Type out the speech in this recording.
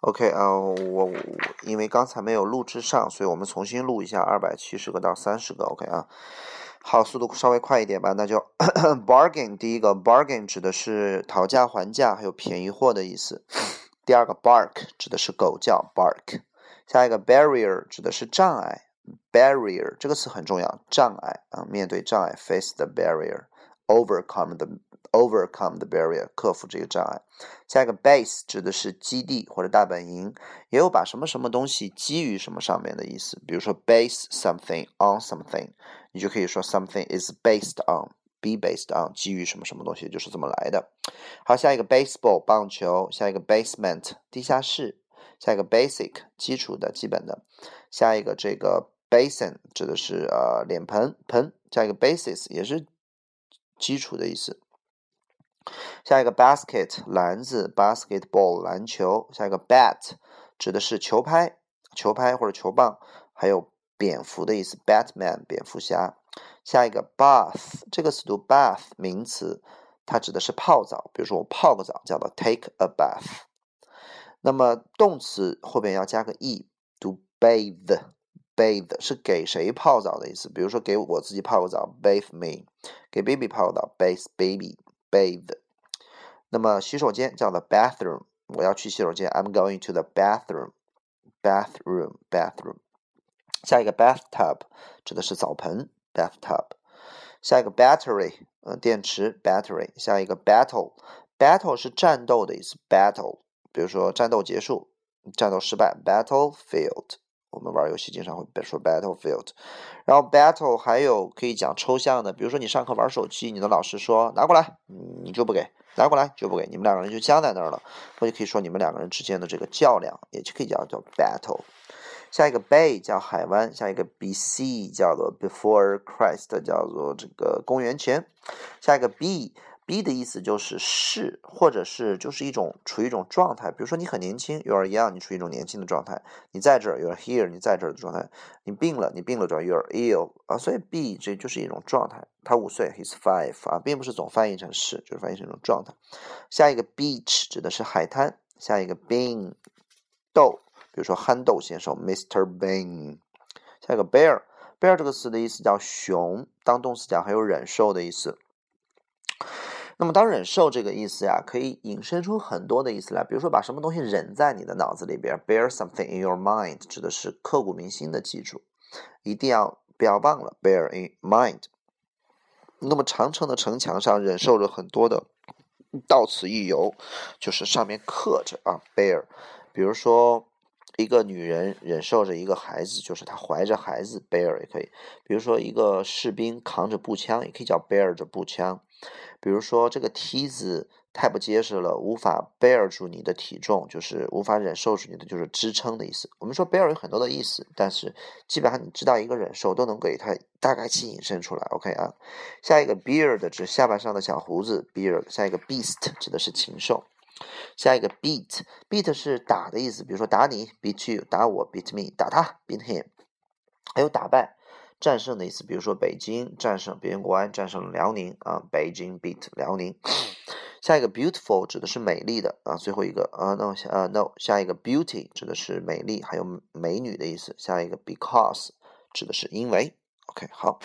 OK 啊，我因为刚才没有录制上，所以我们重新录一下二百七十个到三十个。OK 啊，好，速度稍微快一点吧。那就 bargain，第一个 bargain 指的是讨价还价，还有便宜货的意思。第二个 bark 指的是狗叫 bark。下一个 barrier 指的是障碍，barrier 这个词很重要，障碍啊，面对障碍 face the barrier Overcome the。Overcome the barrier，克服这个障碍。下一个 base 指的是基地或者大本营，也有把什么什么东西基于什么上面的意思。比如说 base something on something，你就可以说 something is based on，be based on，基于什么什么东西，就是这么来的。好，下一个 baseball 棒球，下一个 basement 地下室，下一个 basic 基础的基本的，下一个这个 basin 指的是呃脸盆盆，下一个 basis 也是基础的意思。下一个 basket 篮子，basketball 篮球。下一个 bat 指的是球拍，球拍或者球棒，还有蝙蝠的意思，Batman 蝙蝠侠。下一个 bath 这个词读 bath 名词，它指的是泡澡，比如说我泡个澡叫做 take a bath。那么动词后边要加个 e，读 bath bathe，bathe 是给谁泡澡的意思，比如说给我自己泡个澡，bathe me；给 baby 泡个澡，bathe baby。bathe，那么洗手间叫做 bathroom，我要去洗手间，I'm going to the bathroom，bathroom，bathroom。下一个 bathtub 指的是澡盆，bathtub。下一个 battery，呃，电池，battery。下一个 battle，battle 是战斗的意思，battle。比如说战斗结束，战斗失败，battlefield。 我们玩游戏经常会说 battlefield，然后 battle 还有可以讲抽象的，比如说你上课玩手机，你的老师说拿过来，你就不给，拿过来就不给，你们两个人就僵在那儿了，或者可以说你们两个人之间的这个较量，也就可以叫叫 battle。下一个 bay 叫海湾，下一个 BC 叫做 before Christ，叫做这个公元前，下一个 B。Be 的意思就是是，或者是就是一种处于一种状态。比如说你很年轻，you are young，你处于一种年轻的状态。你在这儿，you are here，你在这儿的状态。你病了，你病了状态，you are ill 啊。所以 B 这就是一种状态。他五岁，he's five 啊，并不是总翻译成是，就是翻译成一种状态。下一个 beach 指的是海滩。下一个 bean 豆，比如说憨豆先生，Mr. Bean。下一个 bear，bear 这个词的意思叫熊，当动词讲还有忍受的意思。那么，当忍受这个意思呀，可以引申出很多的意思来。比如说，把什么东西忍在你的脑子里边，bear something in your mind，指的是刻骨铭心的记住，一定要不要忘了，bear in mind。那么，长城的城墙上忍受着很多的到此一游，就是上面刻着啊，bear。比如说，一个女人忍受着一个孩子，就是她怀着孩子，bear 也可以。比如说，一个士兵扛着步枪，也可以叫 bear 着步枪。比如说，这个梯子太不结实了，无法 bear 住你的体重，就是无法忍受住你的，就是支撑的意思。我们说 bear 有很多的意思，但是基本上你知道一个忍受，都能给它大概去引申出来。OK 啊，下一个 beard 指下巴上的小胡子，beard。下一个 beast 指的是禽兽。下一个 beat，beat 是打的意思，比如说打你，beat you，打我，beat me，打他，beat him。还有打败。战胜的意思，比如说北京战胜北京国安，战胜了辽宁啊，北京 beat 辽宁。下一个 beautiful 指的是美丽的啊，最后一个啊，no 下啊 no 下一个 beauty 指的是美丽还有美女的意思。下一个 because 指的是因为。OK 好。